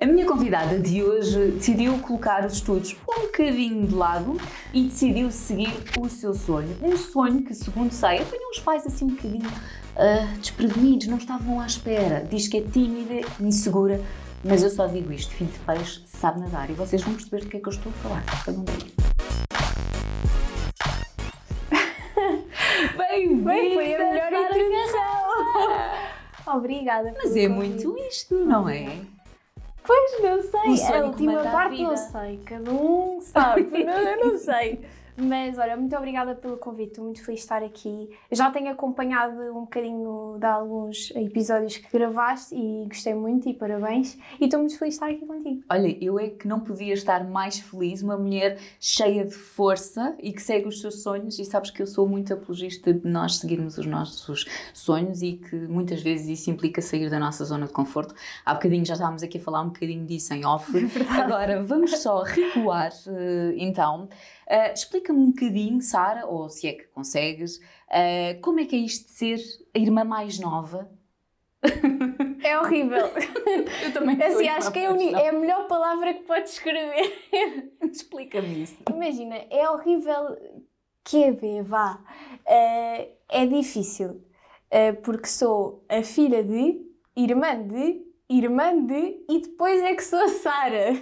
A minha convidada de hoje decidiu colocar os estudos um bocadinho de lado e decidiu seguir o seu sonho. Um sonho que, segundo sei, apanhou os pais assim um bocadinho uh, desprevenidos, não estavam à espera. Diz que é tímida, insegura, mas eu só digo isto: filho de peixe sabe nadar e vocês vão perceber do que é que eu estou a falar. Cada um Bem-vinda! Foi a melhor introdução! Obrigada. Mas é muito isto, não é? Pois, não sei. A última parte não sei. Cada um sabe. não, eu não sei. Mas olha, muito obrigada pelo convite, estou muito feliz de estar aqui. Eu já tenho acompanhado um bocadinho de alguns episódios que gravaste e gostei muito e parabéns. E estou muito feliz de estar aqui contigo. Olha, eu é que não podia estar mais feliz, uma mulher cheia de força e que segue os seus sonhos. E sabes que eu sou muito apologista de nós seguirmos os nossos sonhos e que muitas vezes isso implica sair da nossa zona de conforto. Há bocadinho já estávamos aqui a falar um bocadinho disso em off. É Agora vamos só recuar eh, então. Uh, Explica-me um bocadinho, Sara, ou se é que consegues, uh, como é que é isto de ser a irmã mais nova? É horrível. Eu também assim, sou acho que é, é a melhor palavra que podes escrever. Explica-me isso. Imagina, é horrível que é vá. Uh, é difícil, uh, porque sou a filha de, irmã de, irmã de, e depois é que sou a Sara.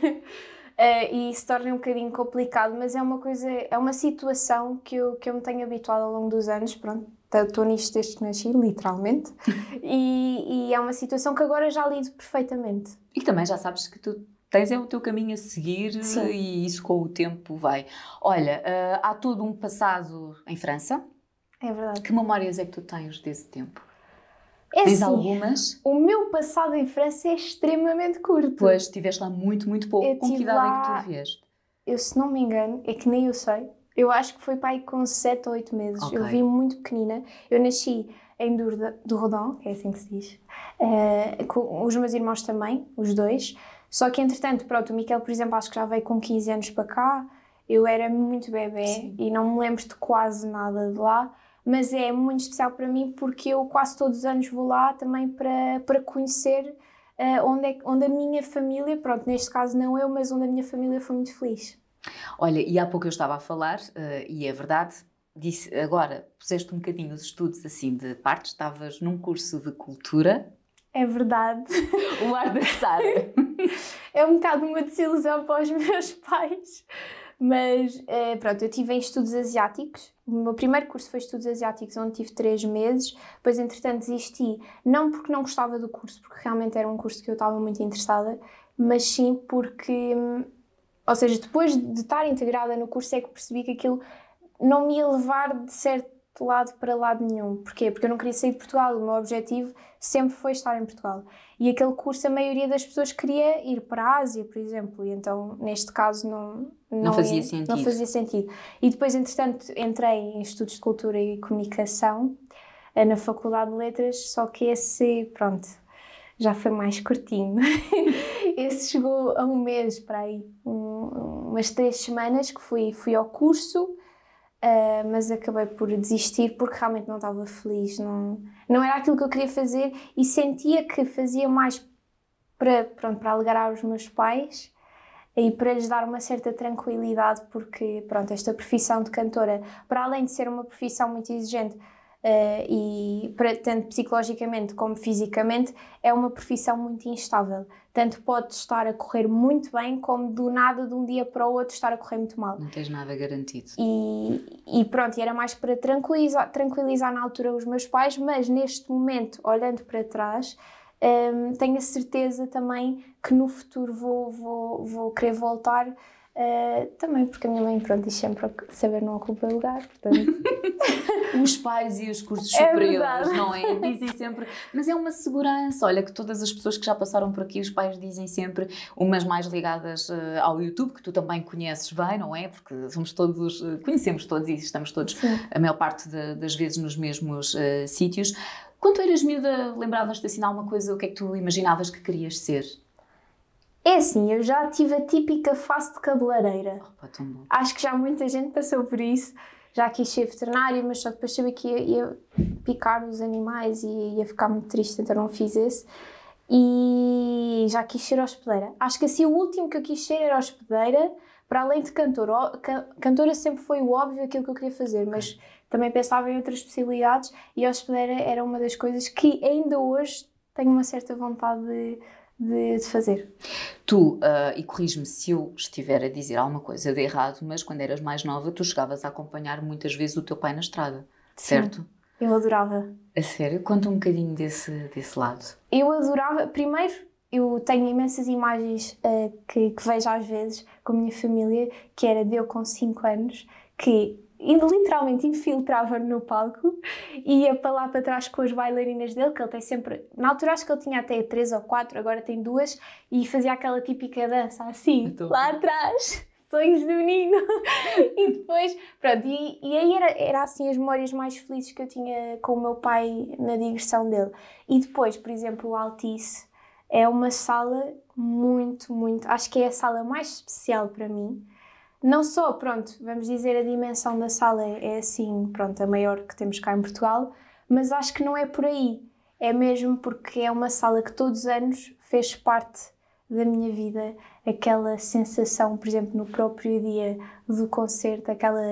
Uh, e se torna um bocadinho complicado, mas é uma coisa, é uma situação que eu, que eu me tenho habituado ao longo dos anos, pronto, estou nisto desde que nasci, literalmente, e, e, é uma situação que agora já lido perfeitamente. E também já sabes que tu tens é o teu caminho a seguir Sim. e isso com o tempo vai. Olha, uh, há todo um passado em França. É verdade. Que memórias é que tu tens desse tempo? É Tens assim, algumas? O meu passado em França é extremamente curto. Pois, estiveste lá muito, muito pouco. Eu Com que idade é lá- que tu vieste? Eu, se não me engano, é que nem eu sei. Eu acho que foi aí com 7 ou 8 meses. Ok. Eu vim muito pequenina. Eu nasci em Dourda- do Rodão, que é assim que se diz. Eh, com os meus irmãos também, os dois. Só que, entretanto, pronto, o Miquel, por exemplo, acho que já veio com 15 anos para cá. Eu era muito bebê Sim. e não me lembro de quase nada de lá. Mas é muito especial para mim porque eu quase todos os anos vou lá também para, para conhecer eh, onde, é, onde a minha família, pronto, neste caso não eu, mas onde a minha família foi muito feliz. Olha, e há pouco eu estava a falar, eh, e é verdade, disse, agora puseste um bocadinho os estudos assim de parte, estavas num curso de cultura. É verdade. O ar da Sara. É um bocado uma desilusão para os meus pais. Mas eh, pronto, eu tive em estudos asiáticos. O meu primeiro curso foi estudos asiáticos, onde tive três meses. Depois, entretanto, desisti. Não porque não gostava do curso, porque realmente era um curso que eu estava muito interessada, mas sim porque. hum, Ou seja, depois de estar integrada no curso, é que percebi que aquilo não me ia levar de certo lado para lado nenhum. Porquê? Porque eu não queria sair de Portugal. O meu objetivo sempre foi estar em Portugal. E aquele curso, a maioria das pessoas queria ir para a Ásia, por exemplo, e então, neste caso, não, Não fazia ia- sentido. Não fazia sentido. E depois, entretanto, entrei em Estudos de Cultura e Comunicação eh, na Faculdade de Letras, só que esse, pronto, já foi mais curtinho. esse chegou a um mês para aí, um- umas três semanas que fui, fui ao curso, eh, mas acabei por desistir porque realmente não estava feliz, não, não era aquilo que eu queria fazer e sentia que fazia mais para, pronto, para alegrar os meus pais e para lhes dar uma certa tranquilidade, porque pronto, esta profissão de cantora, para além de ser uma profissão muito exigente eh, e para, tanto psicologicamente como fisicamente, é uma profissão muito instável. Tanto pode estar a correr muito bem, como do nada, de um dia para o outro, estar a correr muito mal. Não tens nada garantido. E, e pronto, era mais para tranquilizar, tranquilizar na altura os meus pais, mas neste momento, olhando para trás, hum, tenho a certeza também que no futuro vou, vou, vou querer voltar. Eh, também porque a minha mãe, pronto, diz sempre que saber não ocupa lugar, portanto, Os pais e os cursos É superiores, verdade. não é? Dizem sempre, mas é uma segurança. Olha, que todas as pessoas que já passaram por aqui, os pais dizem sempre, umas mais ligadas eh, ao YouTube, que tu também conheces bem, não é? Porque somos todos, eh, conhecemos todos e estamos todos, sim. a maior parte da- das vezes, nos mesmos sítios. Quando tu eras miúda, lembravas-te assim de alguma coisa, o que é que tu imaginavas que querias ser? É assim, eu já tive a típica face de cabeleireira. Oh, pá, tão bom. Acho que já muita gente passou por isso. Já quis ser veterinária, mas só depois sabia que ia, ia picar os animais e ia ficar muito triste, então não fiz esse. e já quis ser hospedeira. Acho que assim o último que eu quis ser era hospedeira, para além de cantora. Cantora sempre foi o óbvio aquilo que eu queria fazer, mas também pensava em outras possibilidades e hospedeira era uma das coisas que ainda hoje tenho uma certa vontade de, de, de fazer. Tu, uh, e corrijo-me se eu estiver a dizer alguma coisa de errado, mas quando eras mais nova, tu chegavas a acompanhar muitas vezes o teu pai na estrada, Sim, certo? Eu adorava. A sério? Conta um bocadinho desse, desse lado. Eu adorava. Primeiro, eu tenho imensas imagens uh, que, que, vejo às vezes com a minha família, que era de eu com 5 anos, que literalmente infiltrava no palco e ia para lá para trás com as bailarinas dele, que ele tem sempre. Na altura acho que ele tinha até três ou quatro, agora tem duas, e fazia aquela típica dança assim, então... lá atrás. Sonhos do menino. e depois, pronto, e, e aí era, era assim as memórias mais felizes que eu tinha com o meu pai na digressão dele. E depois, por exemplo, o Altice é uma sala muito, muito. Acho que é a sala mais especial para mim não só, pronto, vamos dizer a dimensão da sala é assim, pronto, a maior que temos cá em Portugal, mas acho que não é por aí. É mesmo porque é uma sala que todos os anos fez parte da minha vida. Aquela sensação, por exemplo, no próprio dia do concerto, aquela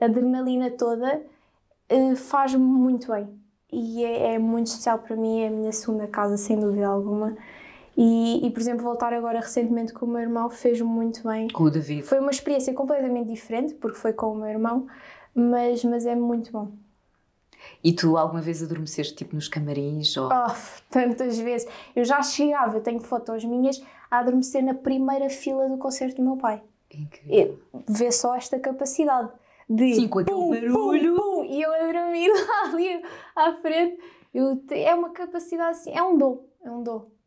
adrenalina toda, eh, faz-me muito bem. E é, é muito especial para mim, é a minha segunda casa, sem dúvida alguma. E, e, por exemplo, voltar agora recentemente com o meu irmão fez-me muito bem. Com o David. Foi uma experiência completamente diferente, porque foi com o meu irmão, mas, mas é muito bom. E tu alguma vez adormeceste tipo nos camarins? Ou... Oh, tantas vezes. Eu já chegava, tenho fotos minhas, a adormecer na primeira fila do concerto do meu pai. Incrível. Vê só esta capacidade de. Sim, com aquele pum, barulho. Pum, pum, e eu a dormir lá ali à frente. Eu, é uma capacidade assim, é um dom, é um dom.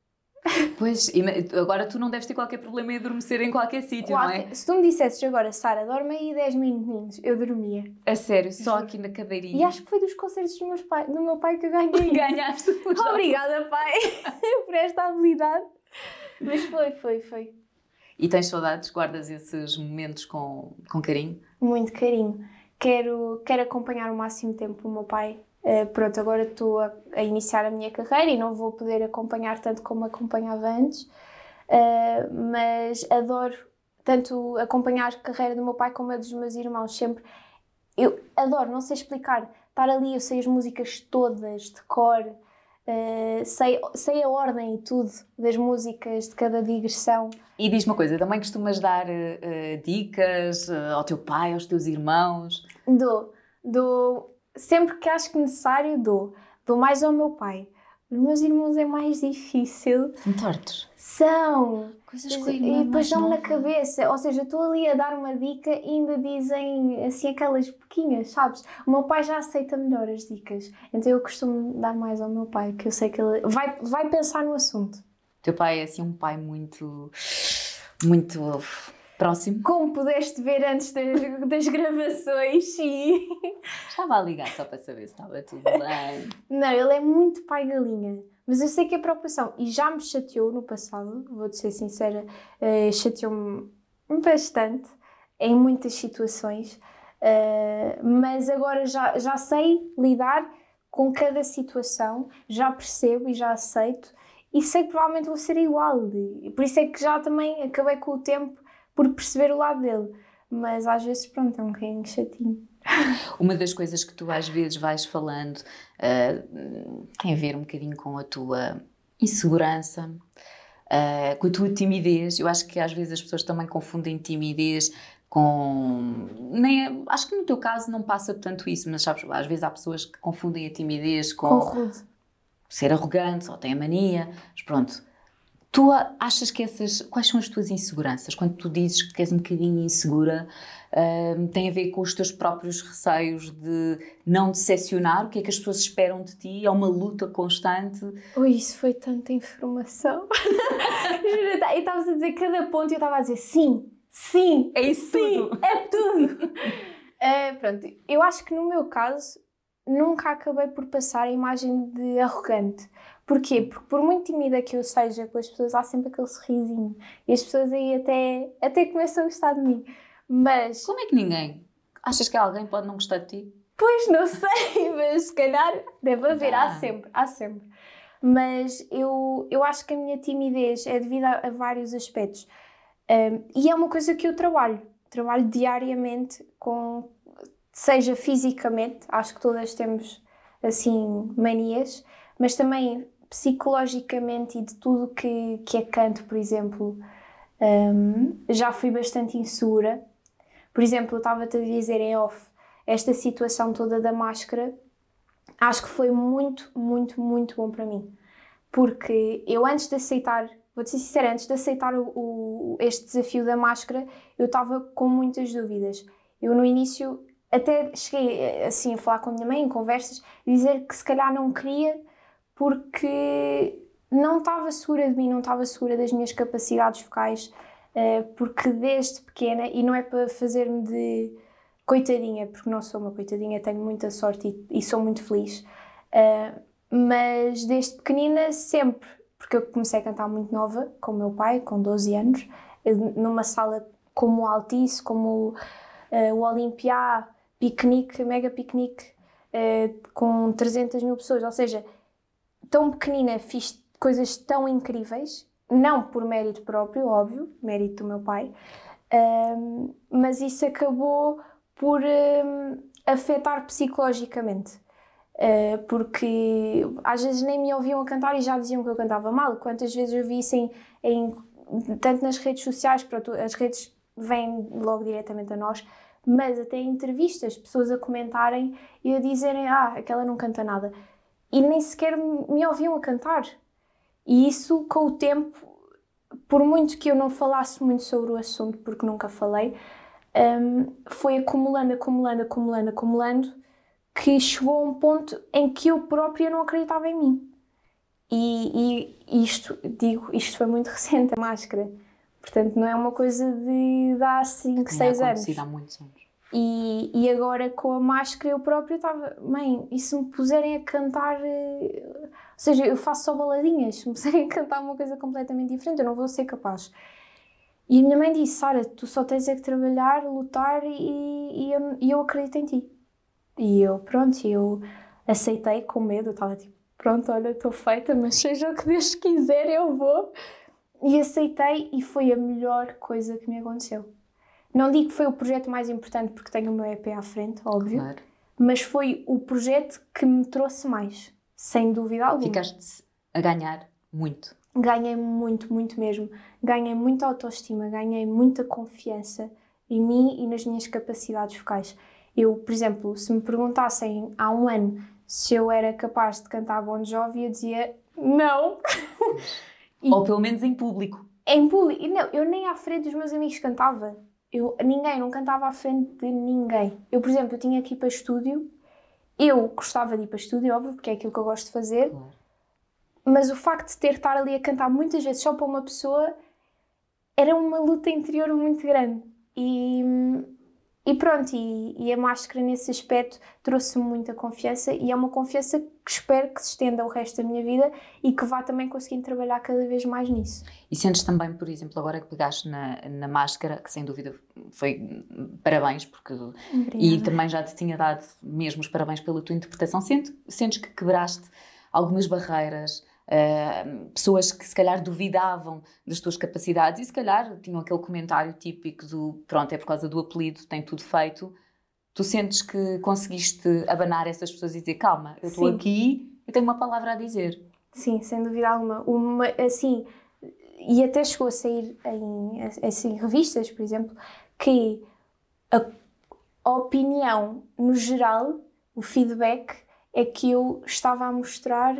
Pois, agora tu não deves ter qualquer problema em adormecer em qualquer sítio, não é? Se tu me dissesses agora, Sara, dorme aí 10 minutinhos, eu dormia. A sério, só aqui na cadeirinha. E acho que foi dos concertos do, meus pai, do meu pai que eu ganhei. Ganhaste. Obrigada, pai, por esta habilidade. Mas foi, foi, foi. E tens saudades? Guardas esses momentos com, com carinho? Muito carinho. Quero, quero acompanhar o máximo tempo o meu pai Uh, pronto, agora estou a, a, iniciar a minha carreira e não vou poder acompanhar tanto como acompanhava antes, uh, mas adoro tanto acompanhar a carreira do meu pai como a dos meus irmãos, sempre. Eu adoro, não sei explicar, estar ali, eu sei as músicas todas, de cor, uh, sei, sei a ordem e tudo das músicas de cada digressão. E diz uma coisa, também costumas dar dicas ao teu pai, aos teus irmãos? Dou, dou sempre que acho que necessário, dou. Dou mais ao meu pai. Os meus irmãos é mais difícil. São tortos? São. Coisas que E depois dão-me na cabeça. Ou seja, estou ali a dar uma dica e ainda dizem assim aquelas pequenas, sabes? O meu pai já aceita melhor as dicas. Então eu costumo dar mais ao meu pai, que eu sei que ele vai, vai pensar no assunto. Teu pai é assim um pai muito. muito Próximo. Como pudeste ver antes das, das gravações, sim. Estava a ligar só para saber se estava tudo bem. Não, ele é muito pai galinha. Mas eu sei que é preocupação. E já me chateou no passado, vou-te ser sincera, uh, chateou-me bastante em muitas situações. Uh, mas agora já, já sei lidar com cada situação, já percebo e já aceito e sei que provavelmente vou ser igual. Por isso é que já também acabei com o tempo por perceber o lado dele. Mas às vezes, pronto, é um bocadinho chatinho. Uma das coisas que tu às vezes vais falando uh, tem a ver um bocadinho com a tua insegurança, uh, com a tua timidez. Eu acho que às vezes as pessoas também confundem timidez com. Nem, é, acho que no teu caso não passa tanto isso, mas sabes, às vezes há pessoas que confundem a timidez com, com ser arrogante ou têm a mania. Mas pronto, Tu achas que essas. Quais são as tuas inseguranças? Quando tu dizes que és um bocadinho insegura, uh, tem a ver com os teus próprios receios de não decepcionar? O que é que as pessoas esperam de ti? É uma luta constante? Ui, isso foi tanta informação. Juro, tá, e estavas a dizer cada ponto e eu estava a dizer sim, sim, é isso sim, tudo. É tudo. uh, pronto, eu acho que no meu caso nunca acabei por passar a imagem de arrogante. Porquê? Porque por muito tímida que eu seja com as pessoas, há sempre aquele sorrisinho. E as pessoas aí até, até começam a gostar de mim. Mas. Como é que ninguém? Achas que alguém pode não gostar de ti? Pois não sei, mas se calhar deve haver, ah. há sempre, há sempre. mas eu, eu acho que a minha timidez é devido a, a vários aspectos. Um, e é uma coisa que eu trabalho, trabalho diariamente com, seja fisicamente, acho que todas temos assim manias, mas também psicologicamente e de tudo que, que é canto, por exemplo, um, já fui bastante insegura. Por exemplo, eu estava-te a dizer em off, esta situação toda da máscara, acho que foi muito, muito, muito bom para mim. Porque eu antes de aceitar vou-te ser sincera, antes de aceitar o, o, este desafio da máscara, eu estava com muitas dúvidas. Eu no início até cheguei assim a falar com a minha mãe em conversas, dizer que se calhar não queria porque não estava segura de mim, não estava segura das minhas capacidades vocais, eh, porque desde pequena, e não é para fazer-me de coitadinha, porque não sou uma coitadinha, tenho muita sorte e, sou muito feliz, eh, mas desde pequenina sempre porque eu comecei a cantar muito nova, com o meu pai, com 12 anos, numa sala como o Altice, como uh, o Olympia, piquenique, mega piquenique, com 300 mil pessoas. Ou seja, tão pequenina, fiz coisas tão incríveis, não por mérito próprio, óbvio, mérito do meu pai, uh, mas isso acabou por afetar psicologicamente. Uh, porque às vezes nem me ouviam a cantar e já diziam que eu cantava mal. Quantas vezes eu vi isso em, em tanto nas redes sociais, pronto, as redes vêm logo diretamente a nós, mas até em entrevistas, pessoas a comentarem e a dizerem: Ah, aquela não canta nada. E nem sequer me ouviam a cantar. E isso, com o tempo, por muito que eu não falasse muito sobre o assunto, porque nunca falei, um, foi acumulando, acumulando, acumulando, acumulando que chegou a um ponto em que eu própria não acreditava em mim. E, e isto, digo, isto foi muito recente, a máscara. Portanto, não é uma coisa de, de há 5, 6 anos. há muitos anos. E, e agora com a máscara eu própria estava, mãe, e se me puserem a cantar, eh, ou seja, eu faço só baladinhas, se me puserem a cantar uma coisa completamente diferente, eu não vou ser capaz. E a minha mãe disse, Sara, tu só tens é que trabalhar, lutar e, e, eu, e eu acredito em ti. E eu, pronto, eu aceitei com medo, estava tipo, pronto, olha, estou feita, mas seja o que Deus quiser, eu vou. E aceitei e foi a melhor coisa que me aconteceu. Não digo que foi o projeto mais importante porque tenho o meu EP à frente, óbvio, claro. mas foi o projeto que me trouxe mais, sem dúvida alguma. Ficaste a ganhar muito. Ganhei muito, muito mesmo. Ganhei muita autoestima, ganhei muita confiança em mim e nas minhas capacidades vocais. Eu, por exemplo, se me perguntassem há um ano se eu era capaz de cantar Bon Jovi, eu dizia não. e, Ou pelo menos em público. Em público. Não, eu nem à frente dos meus amigos cantava. Eu, ninguém, não cantava à frente de ninguém. Eu, por exemplo, eu tinha que ir para estúdio. Eu gostava de ir para estúdio, óbvio, porque é aquilo que eu gosto de fazer. Mas o facto de ter de estar ali a cantar muitas vezes só para uma pessoa era uma luta interior muito grande. E e pronto, e, e, a máscara nesse aspecto trouxe-me muita confiança e é uma confiança que espero que se estenda o resto da minha vida e que vá também conseguindo trabalhar cada vez mais nisso. E sentes também, por exemplo, agora que pegaste na, na máscara, que sem dúvida foi parabéns, porque Obrigada. e também já te tinha dado mesmo os parabéns pela tua interpretação, sentes, sentes que quebraste algumas barreiras, Uh, pessoas que se calhar duvidavam das tuas capacidades e se calhar tinham aquele comentário típico do pronto, é por causa do apelido, tem tudo feito. Tu sentes que conseguiste abanar essas pessoas e dizer calma, eu estou aqui, eu tenho uma palavra a dizer. Sim, sem dúvida alguma. Uma, assim, e até chegou a sair em assim, revistas, por exemplo, que a, a opinião no geral, o feedback, é que eu estava a mostrar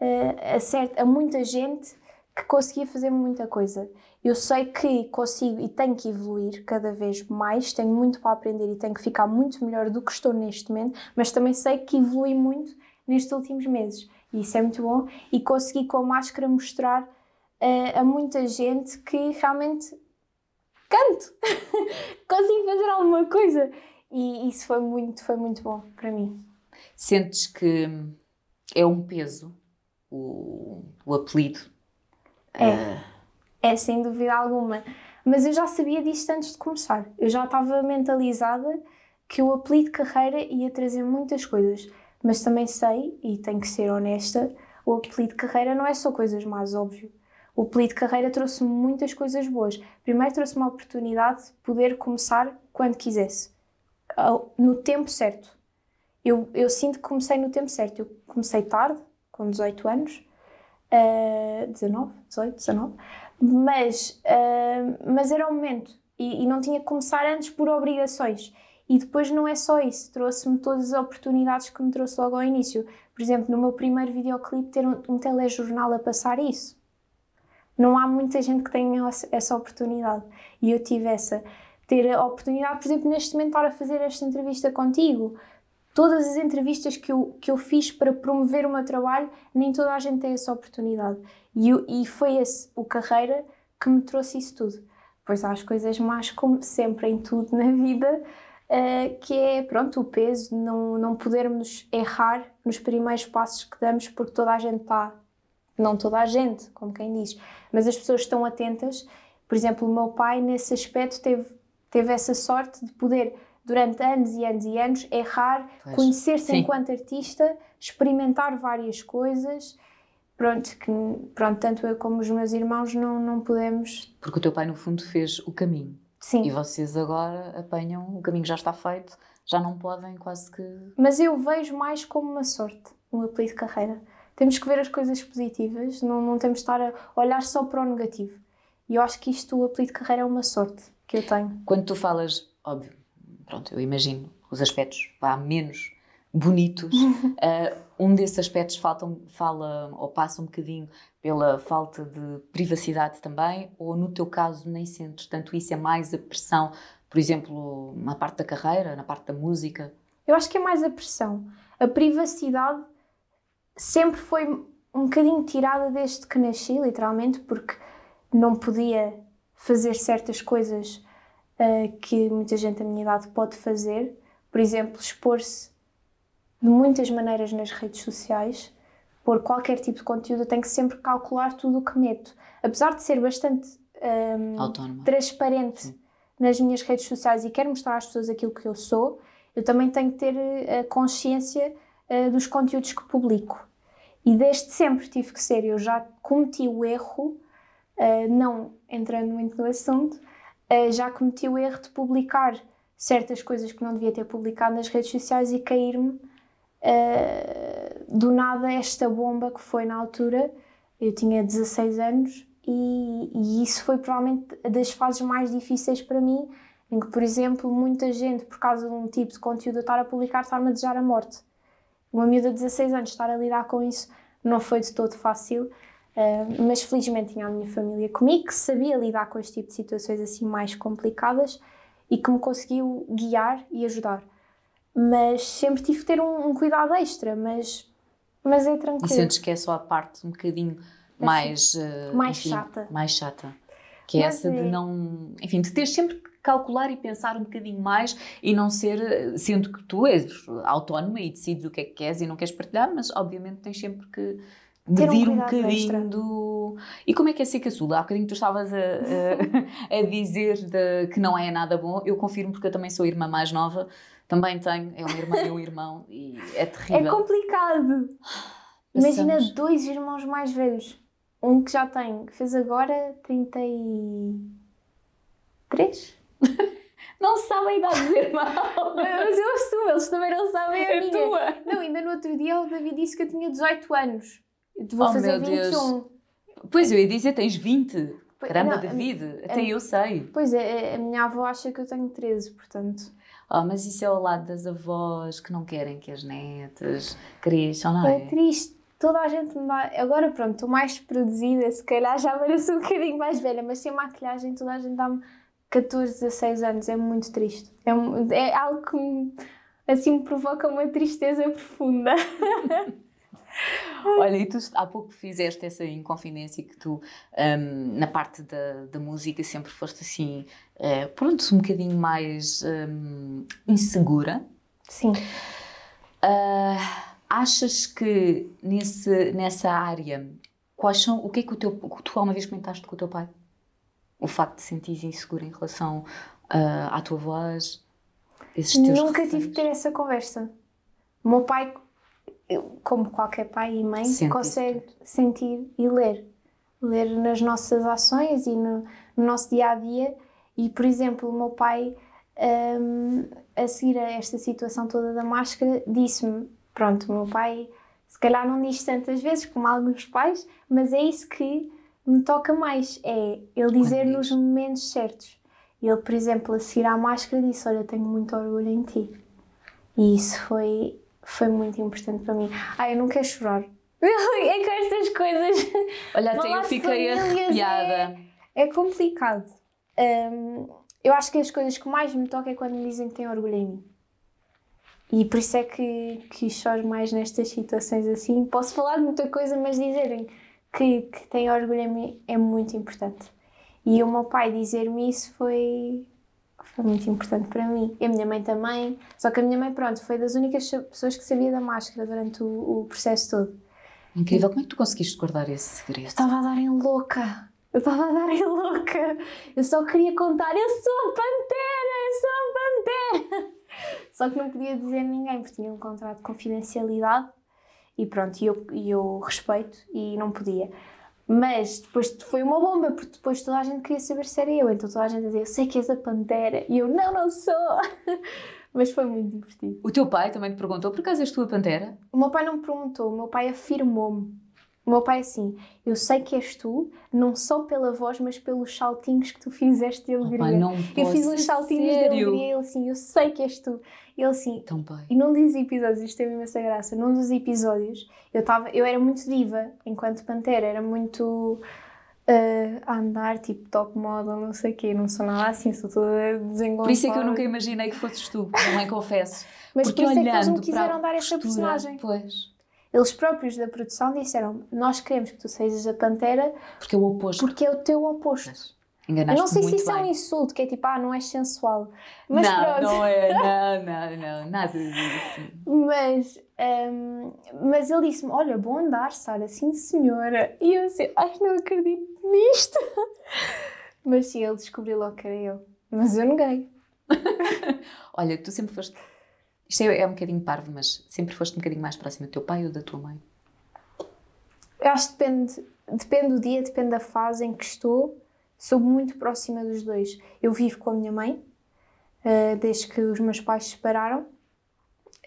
a, a muita gente que conseguia fazer muita coisa. Eu sei que consigo e tenho que evoluir cada vez mais, tenho muito para aprender e tenho que ficar muito melhor do que estou neste momento, mas também sei que evolui muito nestes últimos meses e isso é muito bom. E consegui com a máscara mostrar uh, a muita gente que realmente canto, consigo fazer alguma coisa e isso foi muito, foi muito bom para mim. Sentes que é um peso o, o apelido. É, uh... é, sem dúvida alguma. Mas eu já sabia disto antes de começar. Eu já estava mentalizada que o apelido carreira ia trazer muitas coisas. Mas também sei, e tenho que ser honesta, o apelido de carreira não é só coisas más, óbvio. O apelido carreira trouxe-me muitas coisas boas. Primeiro trouxe-me a oportunidade de poder começar quando quisesse, no tempo certo. Eu, eu sinto que comecei no tempo certo. Eu comecei tarde, com 18 anos, uh, 19, 18, 19, mas, uh, mas era o momento e, e não tinha que começar antes por obrigações. E depois não é só isso, trouxe-me todas as oportunidades que me trouxe logo ao início. Por exemplo, no meu primeiro videoclipe, ter um, um telejornal a passar isso. Não há muita gente que tenha essa oportunidade. E eu tive essa. Ter a oportunidade, por exemplo, neste momento, estar a fazer esta entrevista contigo. Todas as entrevistas que eu, que eu fiz para promover o meu trabalho, nem toda a gente tem essa oportunidade. E, e foi esse, o Carreira, que me trouxe isso tudo. Pois há as coisas más, como sempre em tudo na vida, uh, que é, pronto, o peso, não, não podermos errar nos primeiros passos que damos, porque toda a gente está, não toda a gente, como quem diz, mas as pessoas estão atentas. Por exemplo, o meu pai, nesse aspecto, teve, teve essa sorte de poder durante anos e anos e anos, errar, conhecer-se enquanto artista, experimentar várias coisas. Pronto, que, pronto, tanto eu como os meus irmãos não, não podemos. Porque o teu pai, no fundo, fez o caminho. Sim. E vocês agora apanham, o caminho já está feito, já não podem quase que. Mas eu vejo mais como uma sorte, um apelido de carreira. Temos que ver as coisas positivas, não, não temos de estar a olhar só para o negativo. E eu acho que isto, o apelido de carreira, é uma sorte que eu tenho. Quando tu falas, óbvio, pronto, eu imagino os aspectos vá menos bonitos. uh, um desses aspectos faltam, fala ou passa um bocadinho pela falta de privacidade também, ou no teu caso nem sentes tanto isso, é mais a pressão, por exemplo, na parte da carreira, na parte da música? Eu acho que é mais a pressão. A privacidade sempre foi um bocadinho tirada desde que nasci, literalmente, porque não podia fazer certas coisas uh, que muita gente da minha idade pode fazer. Por exemplo, expor-se de muitas maneiras nas redes sociais. Por qualquer tipo de conteúdo, eu tenho que sempre calcular tudo o que meto. Apesar de ser bastante um, transparente Sim. nas minhas redes sociais e quero mostrar às pessoas aquilo que eu sou, eu também tenho que ter a eh, consciência uh, dos conteúdos que publico. E desde sempre tive que ser. Eu já cometi o erro, uh, não entrando muito no assunto, uh, já cometi o erro de publicar certas coisas que não devia ter publicado nas redes sociais e cair-me uh, do nada esta bomba que foi na altura. Eu tinha 16 anos e, e, isso foi provavelmente das fases mais difíceis para mim, em que, por exemplo, muita gente, por causa de um tipo de conteúdo estar a publicar, está-me a desejar a morte. Uma miúda de 16 anos estar a lidar com isso não foi de todo fácil. Uh, mas felizmente tinha a minha família comigo que sabia lidar com este tipo de situações assim mais complicadas e que me conseguiu guiar e ajudar. Mas sempre tive que ter um, um cuidado extra, mas, mas é tranquilo. E sentes que é só a parte um bocadinho assim, mais, uh, mais enfim, chata. Mais chata. Que é mas essa é. de não. Enfim, de ter sempre que calcular e pensar um bocadinho mais e não ser. Sendo que tu és autónoma e decides o que é que queres e não queres partilhar, mas obviamente tens sempre que medir um, um bocadinho do. E como é que é ser caçula? Há bocadinho tu estavas a, a, a dizer de, que não é nada bom. Eu confirmo porque eu também sou irmã mais nova, também tenho, é uma irmã e um irmão, e é terrível. É complicado. Imagina dois irmãos mais velhos. Um que já tem, que fez agora 33? não sabem a idade dos irmãos. Mas eu assumo, eles também não sabem a é minha. Tua. Não, ainda no outro dia o David disse que eu tinha 18 anos. Vou oh, fazer 21. Deus. Pois eu ia dizer, tens 20. Caramba, não, David, até a, eu sei. Pois é, a minha avó acha que eu tenho 13, portanto. Oh, mas isso é ao lado das avós que não querem que as netas cresçam, não é? É triste. Toda a gente me dá. Agora, pronto, estou mais produzida, se calhar já pareço um bocadinho mais velha, mas sem maquilhagem, toda a gente dá-me 14, 16 anos. É muito triste. É, é algo que me, assim me provoca uma tristeza profunda. Olha, e tu há pouco fizeste essa inconfidência que tu, um, na parte da, da música, sempre foste assim, uh, pronto, um bocadinho mais um, insegura. Sim. Uh, achas que nesse, nessa área, quais são, o que é que o teu, tu uma vez comentaste com o teu pai? O facto de sentir insegura em relação uh, à tua voz? Esses teus Nunca receios? tive que ter essa conversa. O meu pai como qualquer pai e mãe, Sente consegue sentir e ler. Ler nas nossas ações e no, no nosso dia a dia. E, por exemplo, o meu pai, hum, a seguir a esta situação toda da máscara, disse-me: Pronto, o meu pai, se calhar não diz tantas vezes como alguns pais, mas é isso que me toca mais: é ele dizer nos momentos certos. Ele, por exemplo, a seguir à máscara, disse: Olha, tenho muito orgulho em ti. E isso foi, foi muito importante para mim. Ai, eu não quero chorar. é com estas coisas. Olha, até eu fiquei arrepiada. É complicado. Hum, eu acho que as coisas que mais me tocam é quando me dizem que têm orgulho em mim. E por isso é que, que choro mais nestas situações assim. Posso falar de muita coisa, mas dizerem que, que têm orgulho em mim é muito importante. E o meu pai dizer-me isso foi, foi muito importante para mim. E a minha mãe também. Só que a minha mãe, pronto, foi das únicas pessoas que sabia da máscara durante o, o processo todo. Incrível, como é que tu conseguiste guardar esse segredo? Eu estava a dar em louca. Eu estava a dar em louca. Eu só queria contar: eu sou a pantera, eu sou a pantera. Só que não podia dizer a ninguém, porque tinha um contrato de confidencialidade. E pronto, eu, e eu respeito e não podia. Mas depois foi uma bomba, porque depois toda a gente queria saber se era eu. Então toda a gente dizia: Eu sei que és a pantera. E eu: Não, não sou. Mas foi muito divertido. O teu pai também te perguntou, por acaso és tu a pantera? O meu pai não me perguntou, o meu pai afirmou-me. O meu pai assim, eu sei que és tu, não só pela voz, mas pelos saltinhos que tu fizeste de alegria. Opa, não eu fiz uns saltinhos de sério? alegria e ele assim, eu sei que és tu. E ele assim, Então, pai. e num dos episódios, isto teve imensa graça, num dos episódios, eu, tava, eu era muito diva enquanto pantera, era muito ah, a andar, tipo top model, não sei o quê, não sou nada assim, sou toda desengonçada. Por isso é que eu nunca imaginei que fosses tu, não é confesso. Mas Porque por isso é que eles me quiseram dar essa postura, personagem. Pois. Eles próprios da produção disseram, nós queremos que tu sejas a pantera Porque é o oposto. porque é o teu oposto. Eu Enganaste não sei se isso é um bem. insulto, que é tipo, ah, não és sensual. Mas não, pronto. não é, não, não, não, nada disso. Mas, hum, mas ele disse-me: Olha, bom andar, Sara, sim senhora. E eu assim, ai, não acredito nisto. Mas sim, ele descobriu logo que era eu. Mas eu neguei. Olha, tu sempre foste. Isto é, é um bocadinho parvo, mas sempre foste um bocadinho mais próximo do teu pai ou da tua mãe? Eu acho que depende, depende do dia, depende da fase em que estou. Sou muito próxima dos dois. Eu vivo com a minha mãe, eh, desde que os meus pais se separaram.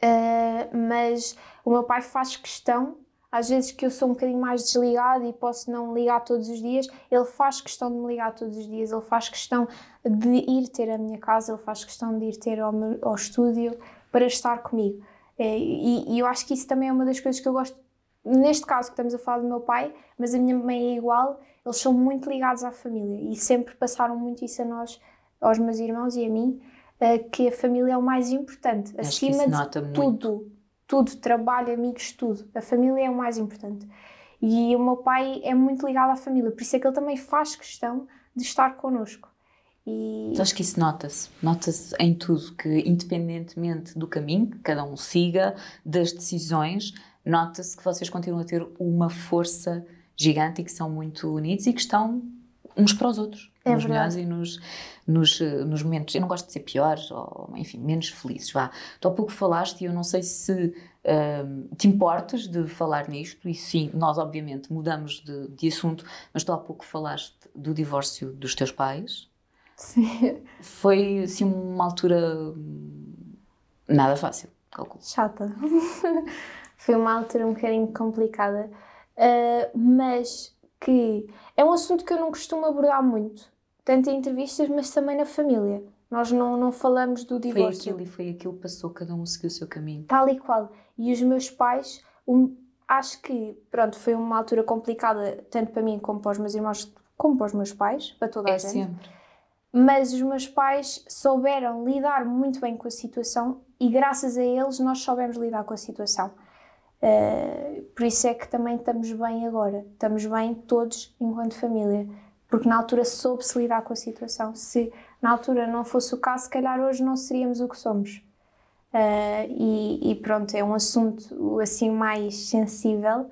Eh, mas o meu pai faz questão, às vezes que eu sou um bocadinho mais desligada e posso não ligar todos os dias, ele faz questão de me ligar todos os dias, ele faz questão de ir ter a minha casa, ele faz questão de ir ter ao, meu- ao estúdio para estar comigo. Eh, E, e eu acho que isso também é uma das coisas que eu gosto neste caso que estamos a falar do meu pai, mas a minha mãe é igual, eles são muito ligados à família e sempre passaram muito isso a nós, aos meus irmãos e a mim, eh, que a família é o mais importante, Acho acima de nota muito. tudo, tudo, trabalho, amigos, tudo. A família é o mais importante. E o meu pai é muito ligado à família, por isso é que ele também faz questão de estar connosco. E Acho que isso nota-se. Nota-se em tudo, que independentemente do caminho que cada um siga, das decisões, nota-se que vocês continuam a ter uma força gigante e que são muito unidos e que estão uns para os outros. É nos melhores e nos, nos, nos momentos, eu não gosto de ser piores, ou enfim, menos felizes, vá. Tu há pouco falaste e eu não sei se ahm, te importas de falar nisto, e sim, nós obviamente mudamos de, de assunto, mas tu há pouco falaste do divórcio dos teus pais, Sim. foi assim uma altura nada fácil, calculo. chata. Foi uma altura um bocadinho complicada, Ah, mas que é um assunto que eu não costumo abordar muito, tanto em entrevistas, mas também na família. Nós não, não falamos do Foi divórcio. aquilo e foi aquilo que passou, cada um seguiu o seu caminho. tal e qual. E os meus pais, um, acho que, pronto, foi uma altura complicada, tanto para mim como para os meus irmãos, como para os meus pais, para toda a É gente. sempre. Mas os meus pais souberam lidar muito bem com a situação e, graças a eles, nós soubemos lidar com a situação. Uh, por isso é que também estamos bem agora. Estamos bem todos enquanto família. Porque na altura soube-se lidar com a situação. Se na altura não fosse o caso, se calhar hoje não seríamos o que somos. Uh, e, e pronto, é um assunto assim mais sensível,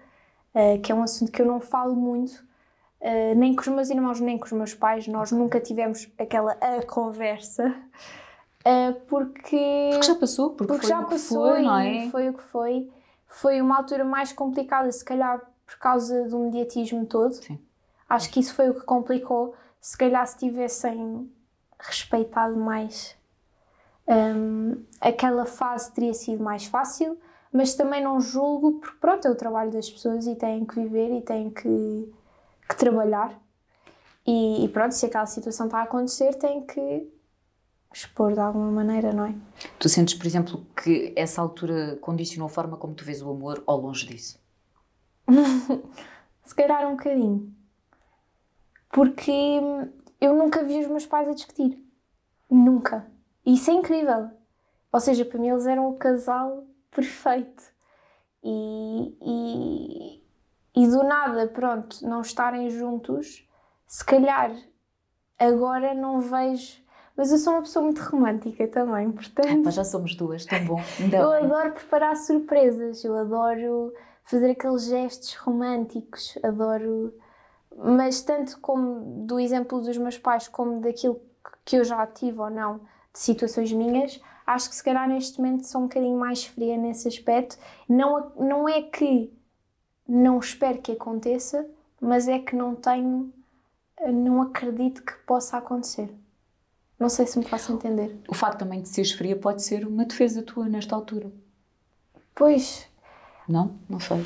uh, que é um assunto que eu não falo muito, uh, nem com os meus irmãos, nem com os meus pais. Nós nunca tivemos aquela a conversa, uh, porque, Porque já passou, porque, porque já passou foi, não é? foi o que foi. foi uma altura mais complicada, se calhar por causa do mediatismo todo. Sim. Acho que isso foi o que complicou. Se calhar se tivessem respeitado mais um, aquela fase teria sido mais fácil, mas também não julgo porque pronto, é o trabalho das pessoas e têm que viver e têm que, que trabalhar. E, e, pronto, se aquela situação está a acontecer, têm que expor de alguma maneira, não é? Tu sentes, por exemplo, que essa altura condicionou a forma como tu vês o amor ao longe disso? se calhar um bocadinho. Porque eu nunca vi os meus pais a discutir. Nunca. E isso é incrível. Ou seja, para mim eles eram o casal perfeito. E, e, e do nada, pronto, não estarem juntos, se calhar agora não vejo. Mas eu sou uma pessoa muito romântica também, portanto. Ah, já somos duas, tão bom. Eu adoro preparar surpresas, eu adoro fazer aqueles gestos românticos, adoro. Mas tanto como do exemplo dos meus pais, como daquilo que eu já tive ou não, de situações minhas, acho que se calhar neste momento sou um bocadinho mais fria nesse aspecto. Não, não é que não espero que aconteça, mas é que não tenho, não acredito que possa acontecer. Não sei se me faço entender. O facto também de seres fria pode ser uma defesa tua nesta altura. Pois. Não? Não sei.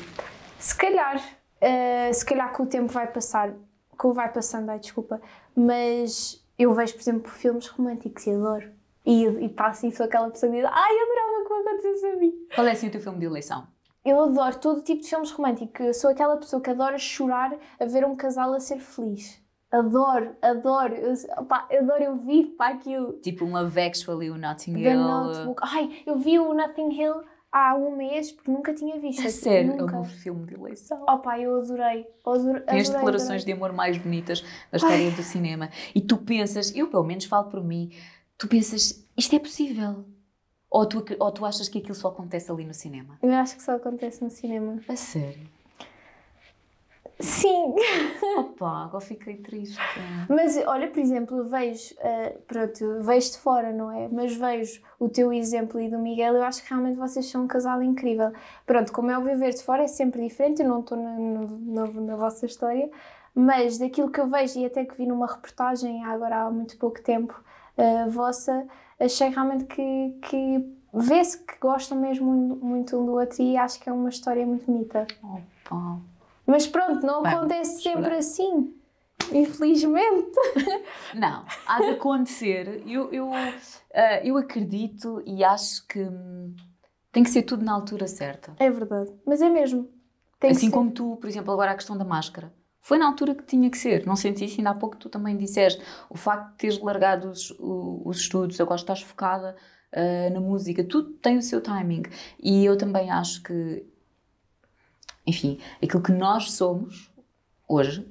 Se calhar. Uh, se calhar que o tempo vai passar. Que o vai passando, ai, desculpa. Mas eu vejo, por exemplo, filmes românticos e adoro. E, e passo e sou aquela pessoa que diz ai, adorava que acontecesse a mim. Qual é assim o teu filme de eleição? Eu adoro todo tipo de filmes românticos. Eu sou aquela pessoa que adora chorar a ver um casal a ser feliz. Adoro, adoro. Eu, opa, adoro, eu vivo para aquilo. Tipo um Love Actually, o Notting Hill. The Notebook. Ai, eu vi o Notting Hill há um mês porque nunca tinha visto. É sério? Nunca. É meu filme de eleição. Opa, eu adorei. adorei Tem as declarações adorei. de amor mais bonitas da história Ai. do cinema. E tu pensas, eu pelo menos falo por mim, tu pensas, isto é possível. Ou tu, ou tu achas que aquilo só acontece ali no cinema? Eu acho que só acontece no cinema. A sério? Sim. Opa, agora fiquei triste. Mas olha, por exemplo, vejo, uh, pronto, vejo de fora, não é? Mas vejo o teu exemplo e do Miguel, eu acho que realmente vocês são um casal incrível. Pronto, como é o viver de fora é sempre diferente, eu não estou na, na, na vossa história, mas daquilo que eu vejo e até que vi numa reportagem agora há muito pouco tempo uh, vossa, achei realmente que, que vê-se que gostam mesmo muito um do outro e acho que é uma história muito bonita. Mas pronto, não Bem, acontece sempre assim. Infelizmente. Não, há de acontecer. Eu, eu, uh, eu acredito e acho que hum, tem que ser tudo na altura certa. É verdade. Mas é mesmo. Tem assim como tu, por exemplo, agora a questão da máscara. Foi na altura que tinha que ser. Não senti isso, ainda há pouco tu também disseste. O facto de teres largado os, os estudos, agora estás focada uh, na música, tudo tem o seu timing. E eu também acho que enfim, aquilo que nós somos hoje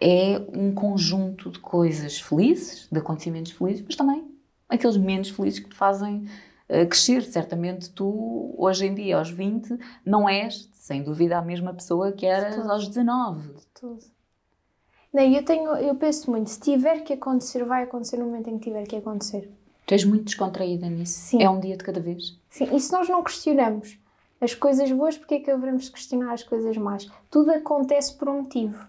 é um conjunto de coisas felizes, de acontecimentos felizes, mas também aqueles menos felizes que te fazem uh, crescer. Certamente tu, hoje em dia, aos 20, não és, sem dúvida, a mesma pessoa que eras aos 19. Tudo. Não, eu, tenho, eu penso muito, se tiver que acontecer, vai acontecer no momento em que tiver que acontecer. Tu és muito descontraída nisso. Sim. É um dia de cada vez. Sim, e se nós não questionamos as coisas boas, porque é que devemos questionar as coisas más? Tudo acontece por um motivo.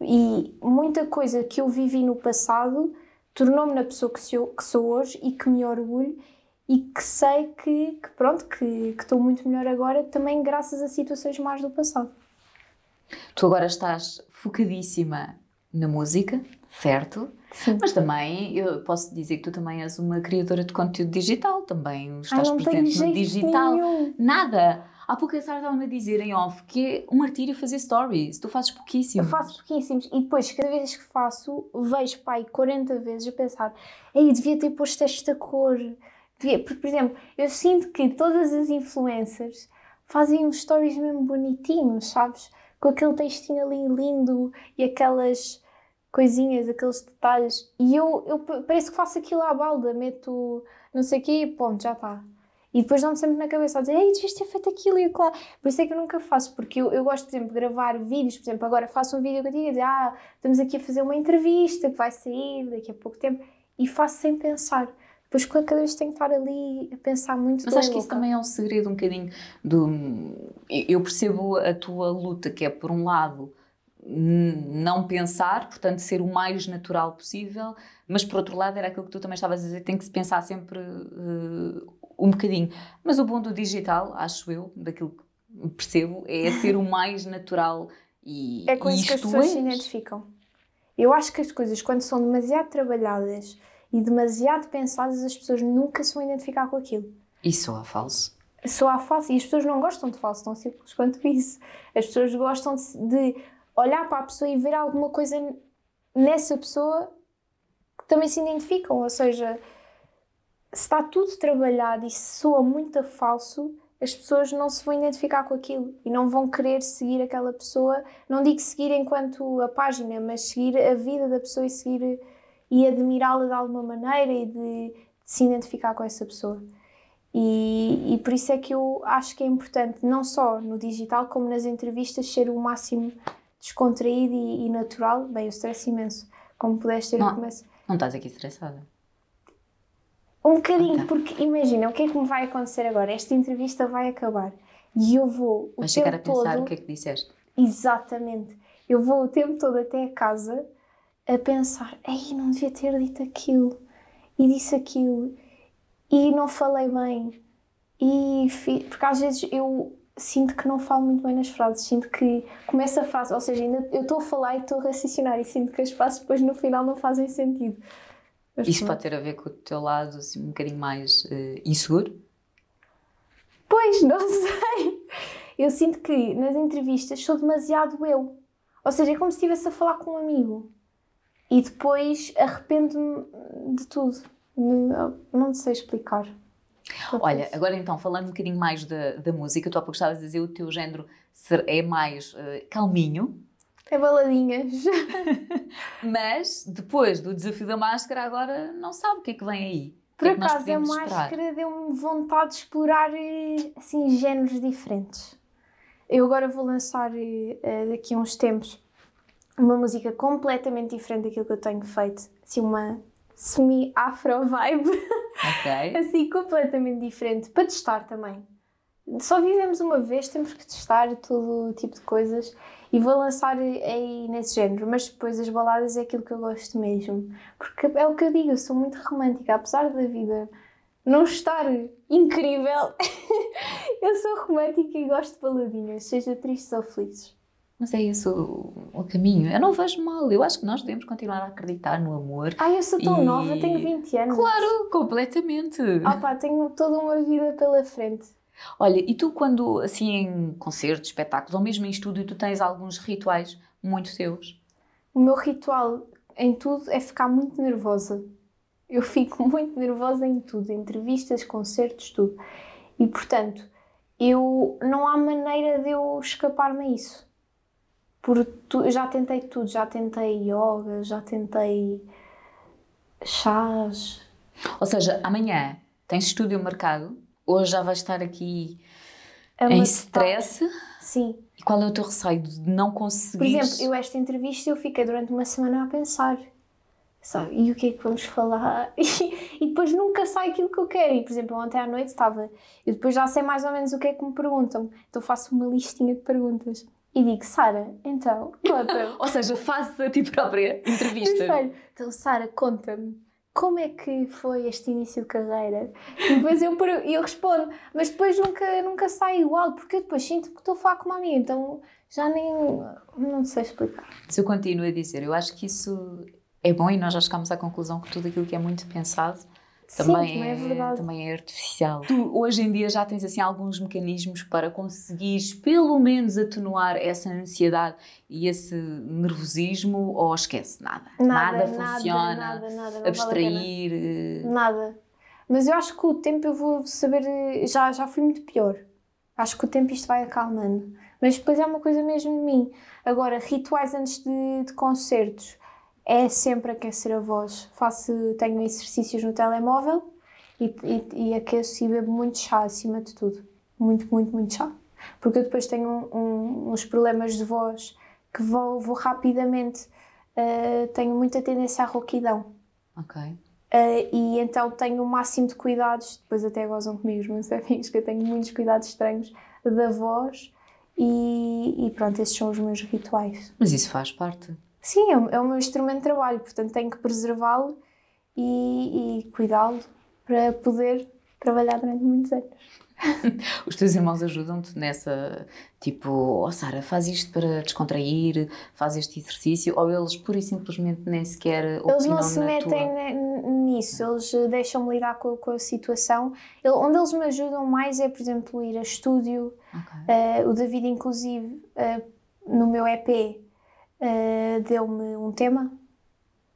E muita coisa que eu vivi no passado tornou-me na pessoa que sou, que sou, hoje e que me orgulho e que sei que, que pronto, que estou muito melhor agora também graças a situações más do passado. Tu agora estás focadíssima na música, certo? Sim. Mas também eu posso dizer que tu também és uma criadora de conteúdo digital, também estás Ai, presente no digital. Nenhum. Nada. Há pouco a Sara estava-me a dizer em off que é um martírio fazer stories. Tu fazes pouquíssimos. Eu faço pouquíssimos. E depois, cada vez que faço, vejo pai 40 vezes a pensar: ei, devia ter posto esta cor. Devia... Porque, por exemplo, eu sinto que todas as influencers fazem uns stories mesmo bonitinhos, sabes? Com aquele textinho ali lindo e aquelas coisinhas, aqueles detalhes. E eu, eu parece que faço aquilo à balda, meto não sei o quê e ponto, já está. E depois dão-me sempre na cabeça a dizer, ei, devias ter feito aquilo e claro. Por isso é que eu nunca faço, porque eu, eu gosto, por exemplo, de gravar vídeos. Por exemplo, agora faço um vídeo que eu digo, ah, estamos aqui a fazer uma entrevista que vai sair daqui a pouco tempo. E faço sem pensar. Pois cada vez tenho que estar ali a pensar muito. Mas acho que isso também é um segredo um bocadinho do. Eu percebo a tua luta, que é por um lado não pensar, portanto ser o mais natural possível, mas por outro lado era aquilo que tu também estavas a dizer, tem que se pensar sempre uh, um bocadinho. Mas o bom do digital, acho eu, daquilo que percebo, é ser o mais natural e É com isso que as pessoas és. se identificam. Eu acho que as coisas, quando são demasiado trabalhadas e demasiado pensadas, as pessoas nunca se vão identificar com aquilo. E soa falso. Soa falso. E as pessoas não gostam de falso, tão simples quanto isso. As pessoas gostam de olhar para a pessoa e ver alguma coisa nessa pessoa que também se identificam. Ou seja, se está tudo trabalhado e soa muito a falso, as pessoas não se vão identificar com aquilo e não vão querer seguir aquela pessoa. Não digo seguir enquanto a página, mas seguir a vida da pessoa e seguir e admirá-la de alguma maneira e de, de, se identificar com essa pessoa. E, e por isso é que eu acho que é importante, não só no digital, como nas entrevistas, ser o máximo descontraído e, e natural. Bem, eu stress imenso, como pudeste ter não, começo. Não estás aqui estressada? Um bocadinho, porque imagina, o que é que me vai acontecer agora? Esta entrevista vai acabar e eu vou o tempo chegar a pensar todo, o que é que disseste. Exatamente. Eu vou o tempo todo até a casa a pensar, ei, não devia ter dito aquilo e disse aquilo e não falei bem. E porque às vezes eu sinto que não falo muito bem nas frases, sinto que começa a frase, ou seja, ainda eu estou a falar e estou a raciocinar e sinto que as frases depois no final não fazem sentido. Mas Isso pode ter a ver com o teu lado assim, um bocadinho mais uh, inseguro? Pois, não sei. Eu sinto que nas entrevistas sou demasiado eu. Ou seja, é como se estivesse a falar com um amigo. E depois arrependo-me de tudo. Não, sei explicar. Olha, agora então, falando um bocadinho mais da, da música, tu há pouco estavas a dizer o teu género é mais uh, calminho, é baladinhas. Mas depois do desafio da máscara, agora não sabe o que é que vem aí. Por é acaso, a máscara deu-me vontade de explorar eh, assim, géneros diferentes. Eu agora vou lançar uh, daqui a uns tempos uma música completamente diferente daquilo que eu tenho feito. Assim, uma semi-afro vibe. Ok. assim, completamente diferente. Para testar também. Só vivemos uma vez, temos que testar todo tipo de coisas. E vou lançar aí nesse género, mas depois as baladas é aquilo que eu gosto mesmo. Porque é o que eu digo, eu sou muito romântica, apesar da vida não estar incrível, eu sou romântica e gosto de baladinhas, seja triste ou feliz. Mas é isso o, o, caminho. Eu não vejo mal. Eu acho que nós devemos continuar a acreditar no amor. Ai, eu sou tão e... nova, tenho 20 anos. Claro, completamente. Ah pá, tenho toda uma vida pela frente. Olha, e tu quando, assim, em concertos, espetáculos, ou mesmo em estúdio, tu tens alguns rituais muito teus? O meu ritual em tudo é ficar muito nervosa. Eu fico muito nervosa em tudo, entrevistas, concertos, tudo. E, portanto, eu não há maneira de eu escapar-me a isso. Por tu, já tentei tudo, já tentei yoga, já tentei chás. Ou seja, amanhã tens estúdio marcado hoje já vais estar aqui é em stress. Sim. E qual é o teu receio de não conseguir? Por exemplo, eu esta entrevista eu fiquei durante uma semana a pensar. Sabe? E o que é que vamos falar? E, e, depois nunca sai aquilo que eu quero. E, por exemplo, ontem à noite estava. Eu depois já sei mais ou menos o que é que me perguntam. Então faço uma listinha de perguntas. E digo, Sara, então, conta-me. Ou seja, fazes a ti própria entrevista. Então, Sara, conta-me como é que foi este início de carreira? E depois eu, eu respondo, mas depois nunca, nunca sai igual, porque eu depois sinto que estou a falar com uma amiga, então já nem. não sei explicar. Se eu continuo a dizer, eu acho que isso é bom e nós já chegámos à conclusão que tudo aquilo que é muito pensado também, Sim, é, é, verdade. também é artificial. Tu hoje em dia já tens assim alguns mecanismos para conseguires pelo menos atenuar essa ansiedade e esse nervosismo ou esquece nada? Nada, nada funciona. Nada, nada, abstrair. Vale eh, nada. Mas eu acho que o tempo eu vou saber. Já, já fui muito pior. Acho que o tempo isto vai acalmando. Mas depois é uma coisa mesmo de mim. Agora, rituais antes de, de concertos é sempre aquecer a voz. Faço, tenho exercícios no telemóvel e, e, e aqueço e bebo muito chá acima de tudo. Muito, muito, muito chá. Porque eu depois tenho um, um, uns problemas de voz que vou, vou rapidamente. Uh, tenho muita tendência à rouquidão. Ok. Uh, e então tenho o máximo de cuidados, depois até gozam comigo os meus amigos, que eu tenho muitos cuidados estranhos da voz e, e pronto, esses são os meus rituais. Mas isso faz parte. Sim, é o, é o meu instrumento de trabalho, portanto tenho que preservá-lo e, e cuidá-lo para poder trabalhar durante muitos anos. Os teus irmãos ajudam-te nessa, tipo, oh Sara, faz isto para descontrair, faz este exercício, ou eles pura e simplesmente nem sequer Eles não se metem tua... nisso, eles deixam-me lidar com, com a situação. Eu, onde eles me ajudam mais é, por exemplo, ir a estúdio. Okay. Uh, o David, inclusive, uh, no meu EP, uh, deu-me um tema,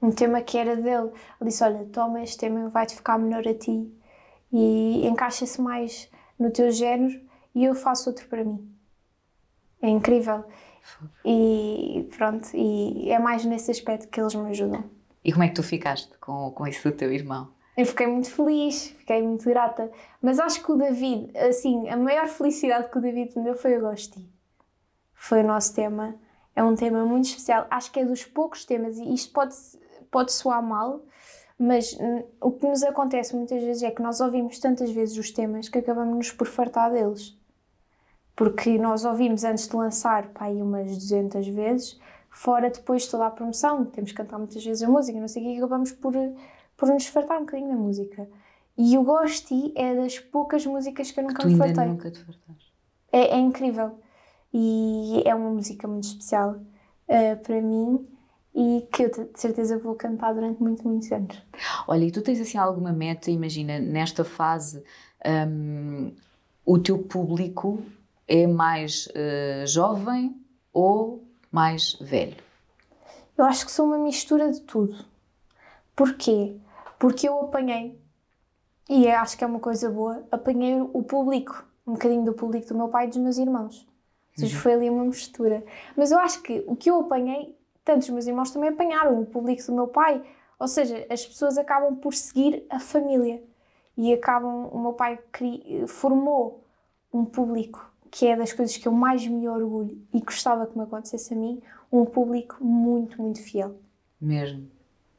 um tema que era dele. Ele disse: Olha, toma este tema, vai-te ficar melhor a ti e encaixa-se mais no teu género e eu faço outro para mim. É incrível. E pronto, e é mais nesse aspecto que eles me ajudam. E como é que tu ficaste com, com isso do teu irmão? Eu fiquei muito feliz, fiquei muito grata. Mas acho que o David, assim, a maior felicidade que o David me deu foi o Gosti. Foi o nosso tema. É um tema muito especial. Acho que é dos poucos temas, e isto pode, pode soar mal, mas hum, o que nos acontece muitas vezes é que nós ouvimos tantas vezes os temas que acabamos-nos por fartar deles. Porque nós ouvimos antes de lançar, pá, aí umas 200 vezes, fora depois de toda a promoção, temos que cantar muitas vezes a música, não sei o que, acabamos por, por nos fartar um bocadinho da música. E o Gosti é das poucas músicas que eu nunca que tu me fartei. nunca te fartaste. É, é, incrível. E é uma música muito especial uh, para mim e que eu de certeza vou cantar durante muito, muitos anos. Olha, e tu tens assim alguma meta, imagina, nesta fase, um, o teu público é mais uh, jovem ou mais velho? Eu acho que sou uma mistura de tudo. Porquê? Porque eu apanhei, e acho que é uma coisa boa, apanhei o público, um bocadinho do público do meu pai e dos meus irmãos. Uhum. foi ali uma mistura. Mas eu acho que o que eu apanhei tanto os meus irmãos também apanharam, o público do meu pai. Ou seja, as pessoas acabam por seguir a família e acabam. O meu pai cri, formou um público que é das coisas que eu mais me orgulho e gostava que me acontecesse a mim, um público muito, muito fiel. Mesmo.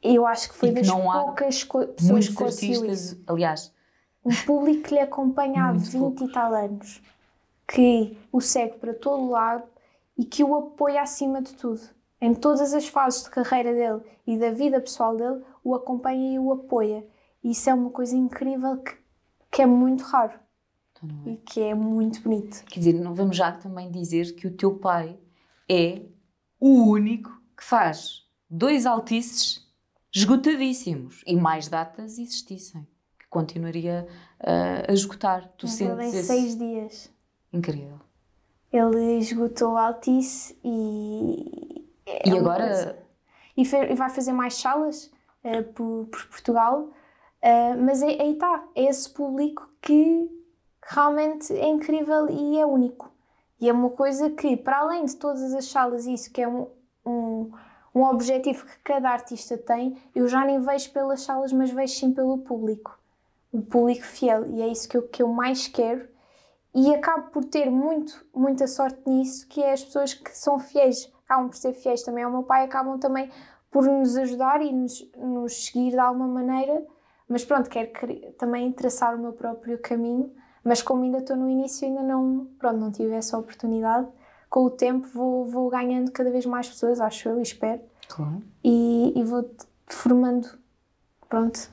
Eu acho que foi das poucas pessoas que conseguiu isso. Aliás, um público que lhe acompanha há 20 poucos. e tal anos, que o segue para todo lado e que o apoia acima de tudo em todas as fases de carreira dele e da vida pessoal dele, o acompanha e o apoia. E isso é uma coisa incrível que, que é muito raro então é. e que é muito bonito. Quer dizer, não vamos já também dizer que o teu pai é o único que faz dois altices esgotadíssimos e mais datas existissem, que continuaria uh, a esgotar. Tu Mas sentes em esse... seis dias. Incrível. Ele esgotou Altice e, é e agora. E, e, vai fazer mais salas uh, por, por, Portugal, uh, mas aí está, é esse público que realmente é incrível e é único. E é uma coisa que, para além de todas as salas, isso que é um, um, um objetivo que cada artista tem, eu já nem vejo pelas salas, mas vejo sim pelo público. O público fiel. E é isso que eu, que eu mais quero. E acabo por ter muito, muita sorte nisso, que é as pessoas que são fiéis acabam por ser fiéis também ao meu pai, acabam também por nos ajudar e nos, nos seguir de alguma maneira. Mas pronto, quero também traçar o meu próprio caminho, mas como ainda estou no início, ainda não, pronto, não tive essa oportunidade. Com o tempo vou, vou ganhando cada vez mais pessoas, acho eu, espero. Claro. E, e vou formando, pronto,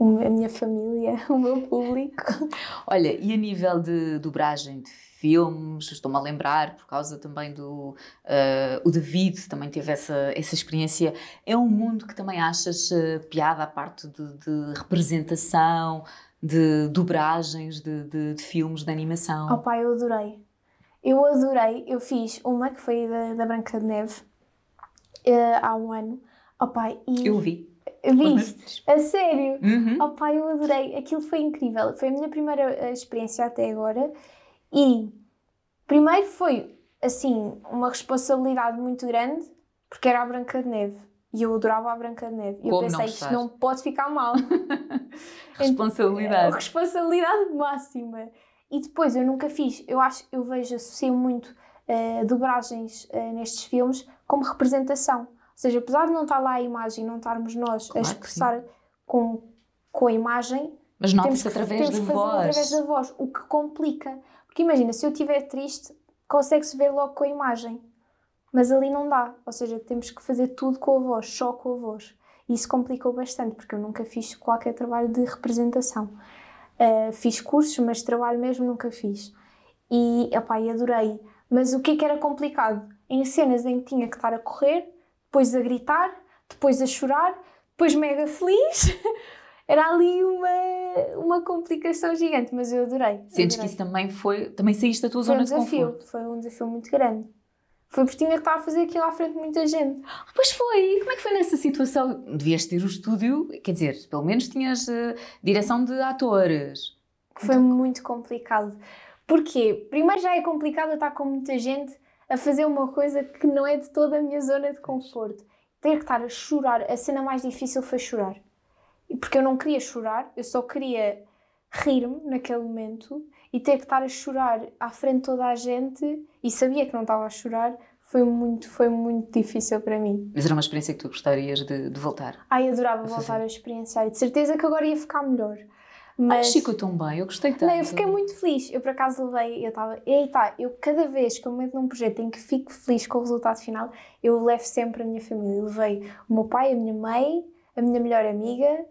a minha família, o meu público. Olha, e a nível de dobragem de filmes, estou-me a lembrar, por causa também do. Uh, o David também teve essa, essa experiência. É um mundo que também achas uh, piada à parte de, de, representação, de dobragens de, de, de, filmes de animação? Oh pai, eu adorei. Eu adorei. Eu fiz uma que foi da, da Branca de Neve uh, há um ano. Oh pai, e. Eu vi. Viste? A sério? Uhum. Oh pai, eu adorei. Aquilo foi incrível. Foi a minha primeira experiência até agora e primeiro foi assim uma responsabilidade muito grande porque era a Branca de Neve e eu adorava a Branca de Neve. E eu pensei, isto não pode ficar mal. responsabilidade. responsabilidade máxima. E depois eu nunca fiz, eu acho, eu vejo, associo muito uh, dobragens uh, nestes filmes como representação. Ou seja, apesar de não estar lá a imagem, não estarmos nós claro a expressar com, com a imagem. Mas nota-se através da voz. através da voz, o que complica. Porque imagina, se eu estiver triste, consegue-se ver logo com a imagem. Mas ali não dá. Ou seja, temos que fazer tudo com a voz, só com a voz. E isso complicou bastante, porque eu nunca fiz qualquer trabalho de representação. Uh, fiz cursos, mas trabalho mesmo nunca fiz. E, opá, adorei. Mas o que é que era complicado? Em cenas em que tinha que estar a correr, depois a gritar, depois a chorar, depois mega feliz. era ali uma, uma complicação gigante, mas eu adorei. Sentes adorei. que isso também foi. Também saíste da tua foi zona um desafio, de conforto? Foi um desafio muito grande. Foi porque tinha que estar a fazer aquilo à frente de muita gente. Ah, pois foi! Como é que foi nessa situação? Devias ter o estúdio, quer dizer, pelo menos tinhas uh, direção de atores. Foi então... muito complicado. Porquê? Primeiro já é complicado estar com muita gente a fazer uma coisa que não é de toda a minha zona de conforto. Ter que estar a chorar, a cena mais difícil foi chorar. Porque eu não queria chorar, eu só queria rir-me naquele momento e ter que estar a chorar à frente de toda a gente e sabia que não estava a chorar foi muito, foi muito difícil para mim. Mas era uma experiência que tu gostarias de, de voltar? Ai, adorava a voltar a experienciar e de certeza que agora ia ficar melhor. Mas ficou tão bem, eu gostei tanto. Não, eu fiquei muito feliz. Eu por acaso levei, eu estava, eita, eu cada vez que eu me meto num projeto em que fico feliz com o resultado final, eu levo sempre a minha família. Eu levei o meu pai, a minha mãe, a minha melhor amiga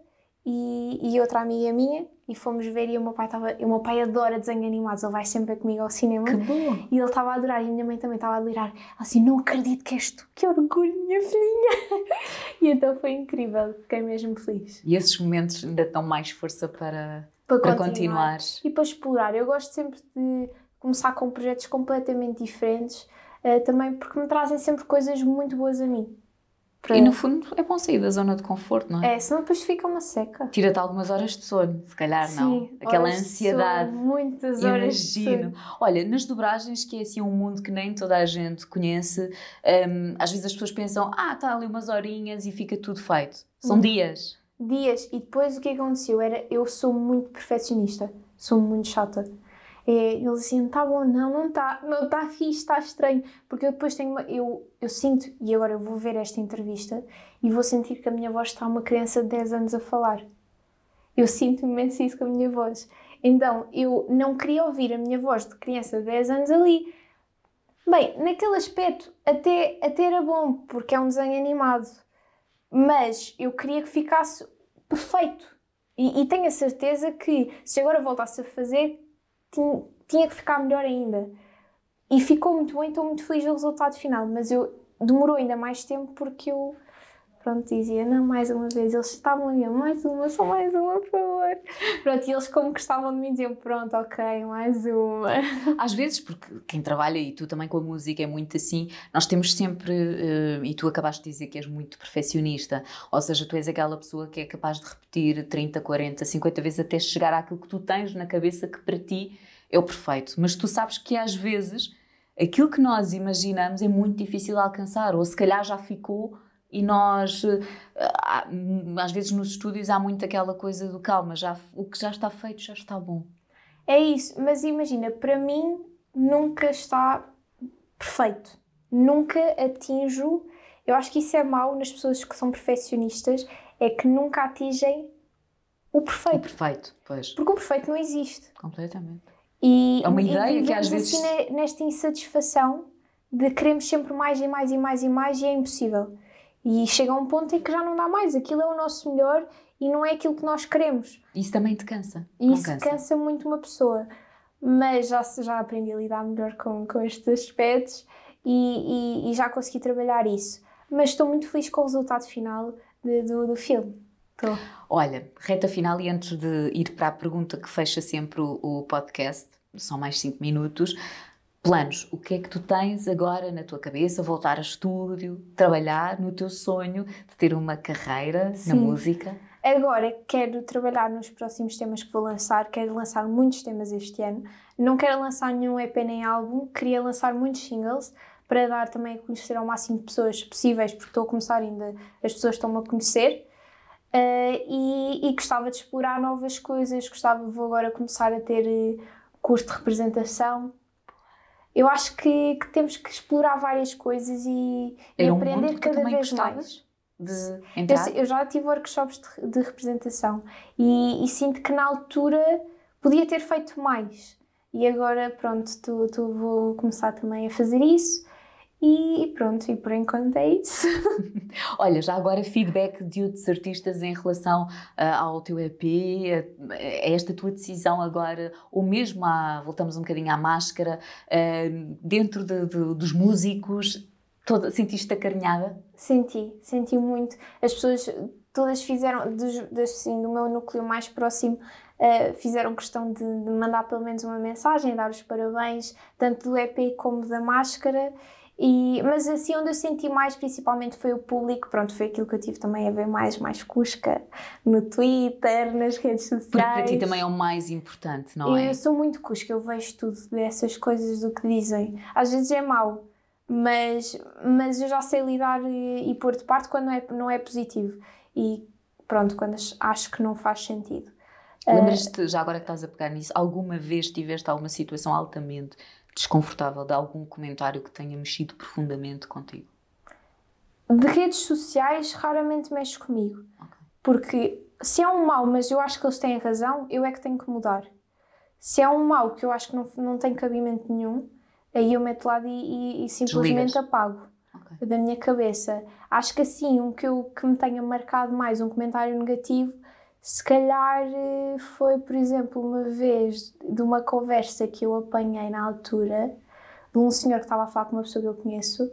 e, e outra amiga minha e fomos ver e o meu pai estava, o meu pai adora desenhos animados, ele vai sempre comigo ao cinema. Que bom. E ele estava a adorar e a minha mãe também estava a adorar. Assim, não acredito que és tu, que orgulho, minha filhinha. e então foi incrível, fiquei mesmo feliz. E esses momentos ainda dão mais força para, para, para continuar. continuar. E para explorar. Eu gosto sempre de começar com projetos completamente diferentes, uh, também porque me trazem sempre coisas muito boas a mim. Para... E no fundo é bom sair da zona de conforto, não é? É, senão depois fica uma seca. Tira-te algumas horas de sono, se calhar Sim, não. Aquela ansiedade. Sono, muitas horas Imagino. De sono. Olha, nas dobragens, que é assim um mundo que nem toda a gente conhece, um, às vezes as pessoas pensam, ah, está ali umas horinhas e fica tudo feito. São hum. dias. Dias. E depois o que aconteceu era, eu sou muito perfeccionista, sou muito chata. É, ele assim, tá bom, não, não está, não está fixe, está estranho. Porque eu depois tenho uma, eu, eu sinto, e agora eu vou ver esta entrevista e vou sentir que a minha voz está uma criança de 10 anos a falar. Eu sinto imenso isso com a minha voz. Então, eu não queria ouvir a minha voz de criança de 10 anos ali. Bem, naquele aspecto até, até era bom, porque é um desenho animado. Mas eu queria que ficasse perfeito. E, e tenho a certeza que se agora voltasse a fazer, tinha, tinha que ficar melhor ainda. E ficou muito bom estou muito feliz do resultado final, mas eu demorou ainda mais tempo porque eu pronto, dizia, não, mais uma vez, eles estavam ali, mais uma, só mais uma, por favor. Pronto, e eles como gostavam de mim diziam, pronto, ok, mais uma. Às vezes, porque quem trabalha, e tu também com a música, é muito assim, nós temos sempre, uh, e tu acabaste de dizer que és muito perfeccionista, ou seja, tu és aquela pessoa que é capaz de repetir 30, 40, 50 vezes até chegar àquilo que tu tens na cabeça que para ti é o perfeito. Mas tu sabes que às vezes aquilo que nós imaginamos é muito difícil alcançar, ou se calhar já ficou e nós eh, às vezes nos estúdios há muito aquela coisa do calma, já, o que já está feito já está bom. É isso, mas imagina, para mim nunca está perfeito. Nunca atinjo. Eu acho que isso é mau nas pessoas que são perfeccionistas, é que nunca atingem o perfeito. O perfeito, pois. Porque o perfeito não existe. Completamente. E, é uma ideia que às vezes. Assim, nesta insatisfação de queremos sempre mais e mais e mais e mais e é impossível. E chega a um ponto em que já não dá mais. Aquilo é o nosso melhor e não é aquilo que nós queremos. Isso também te cansa. Isso cansa. cansa muito uma pessoa. Mas já, já aprendi a lidar melhor com, com estes aspectos e, e, e já consegui trabalhar isso. Mas estou muito feliz com o resultado final de, do, do filme. Estou. Olha, reta final e antes de ir para a pergunta que fecha sempre o, o podcast, são mais 5 minutos, planos. O que é que tu tens agora na tua cabeça? Voltar a estúdio, trabalhar no teu sonho de ter uma carreira Sim. na música? Agora quero trabalhar nos próximos temas que vou lançar. Quero lançar muitos temas este ano. Não quero lançar nenhum EP nem álbum. Queria lançar muitos singles para dar também a conhecer ao máximo de pessoas possíveis, porque estou a começar ainda, as pessoas estão-me a conhecer. Uh, e, e, gostava de explorar novas coisas. Gostava, vou agora começar a ter uh, curso de representação eu acho que, que, temos que explorar várias coisas e, e um aprender cada vez mais. de entrar? Eu, eu já tive workshops de, de representação e, e, sinto que na altura podia ter feito mais. E agora, pronto, tu, tu vou começar também a fazer isso. E pronto, e por enquanto é isso. Olha, já agora feedback de outros artistas em relação uh, ao teu EP, a, a, esta tua decisão agora, ou mesmo a, voltamos um bocadinho à máscara, uh, dentro de, de, dos músicos, toda, sentiste acarinhada? Senti, senti muito. As pessoas todas fizeram, dos, assim, do meu núcleo mais próximo, uh, fizeram questão de, de mandar pelo menos uma mensagem, dar os parabéns, tanto do EP como da máscara. E, mas assim, onde eu senti mais principalmente foi o público, pronto, foi aquilo que eu tive também a ver mais, mais cusca no Twitter, nas redes sociais. Porque para ti também é o mais importante, não é? Eu sou muito cusca, eu vejo tudo dessas coisas do que dizem. Às vezes é mau, mas, mas eu já sei lidar e, e pôr de parte quando não é, não é positivo. E pronto, quando acho que não faz sentido. Lembras-te, já agora que estás a pegar nisso, alguma vez tiveste alguma situação altamente desconfortável de algum comentário que tenha mexido profundamente contigo? De redes sociais, raramente mexe comigo. Okay. Porque se é um mal, mas eu acho que eles têm razão, eu é que tenho que mudar. Se é um mal que eu acho que não, não tem cabimento nenhum, aí eu meto lá e, e, e simplesmente Desligas. apago okay. da minha cabeça. Acho que assim, um que, eu, que me tenha marcado mais, um comentário negativo, se calhar eh, foi, por exemplo, uma vez de uma conversa que eu apanhei na altura de um senhor que estava a falar com uma pessoa que eu conheço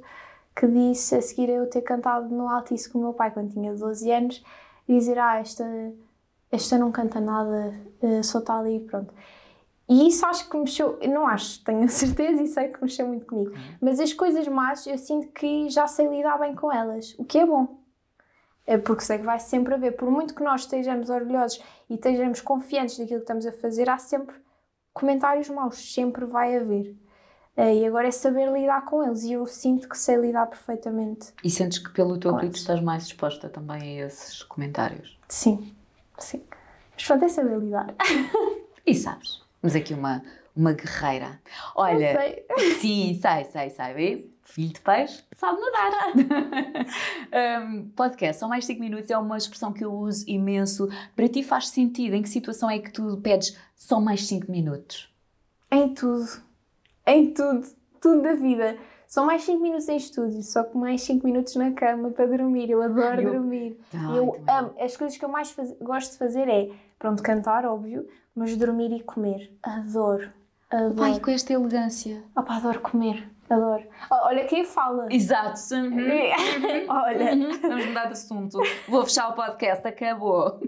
que disse a seguir eu ter cantado no Altice com o meu pai quando tinha 12 anos dizer, ah, esta, esta não canta nada, eh, só está ali pronto. E isso acho que mexeu, não acho, tenho a certeza e sei que mexeu muito comigo. Uhum. Mas as coisas más eu sinto que já sei lidar bem com elas, o que é bom. É porque sei que vai sempre haver, por muito que nós estejamos orgulhosos e estejamos confiantes daquilo que estamos a fazer, há sempre comentários maus, sempre vai haver. Eh, e agora é saber lidar com eles e eu sinto que sei lidar perfeitamente. E sentes que pelo teu grito estás mais disposta também a esses comentários? Sim, sim. Mas pronto, é saber lidar. E sabes, mas aqui uma, uma guerreira. Olha, sei. sim, sei, sei, sei filho de peixe sabe nadar. um, podcast, são mais 5 minutos, é uma expressão que eu uso imenso. Para ti faz sentido? Em que situação é que tu pedes só mais 5 minutos? Em tudo. Em tudo. Tudo da vida. São mais 5 minutos em estúdio, só que mais 5 minutos na cama para dormir. Eu adoro eu... dormir. Ai, eu amo. As coisas que eu mais faz... gosto de fazer é, pronto, cantar, óbvio, mas dormir e comer. Adoro. Adoro. Ai, com esta elegância. Opa, adoro comer. Adoro. Olha quem fala. Exato. Uhum. Olha. Uhum. Vamos mudar de assunto. Vou fechar o podcast, acabou.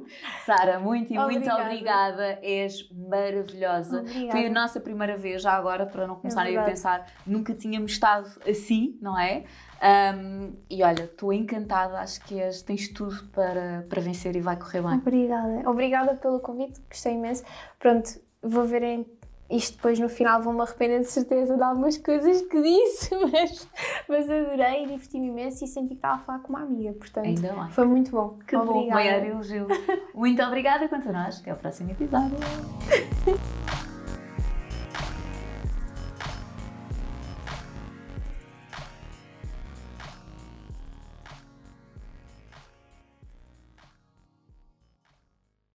Sara, muito e muito obrigada. És maravilhosa. Obrigada. Foi a nossa primeira vez, já agora, para não começarem é a pensar, nunca tínhamos estado assim, não é? Um, e olha, estou encantada, acho que és, tens tudo para, para vencer e vai correr bem. Obrigada. Obrigada pelo convite, gostei imenso. Pronto, vou ver em isto depois no final vou-me arrepender de certeza de algumas coisas que disse, mas, mas adorei, diverti-me imenso e senti que estava a falar com uma amiga, portanto Ainda bem. foi muito bom. Que obrigada. bom, maior elogio. Muito obrigada quanto a nós, até ao próximo episódio.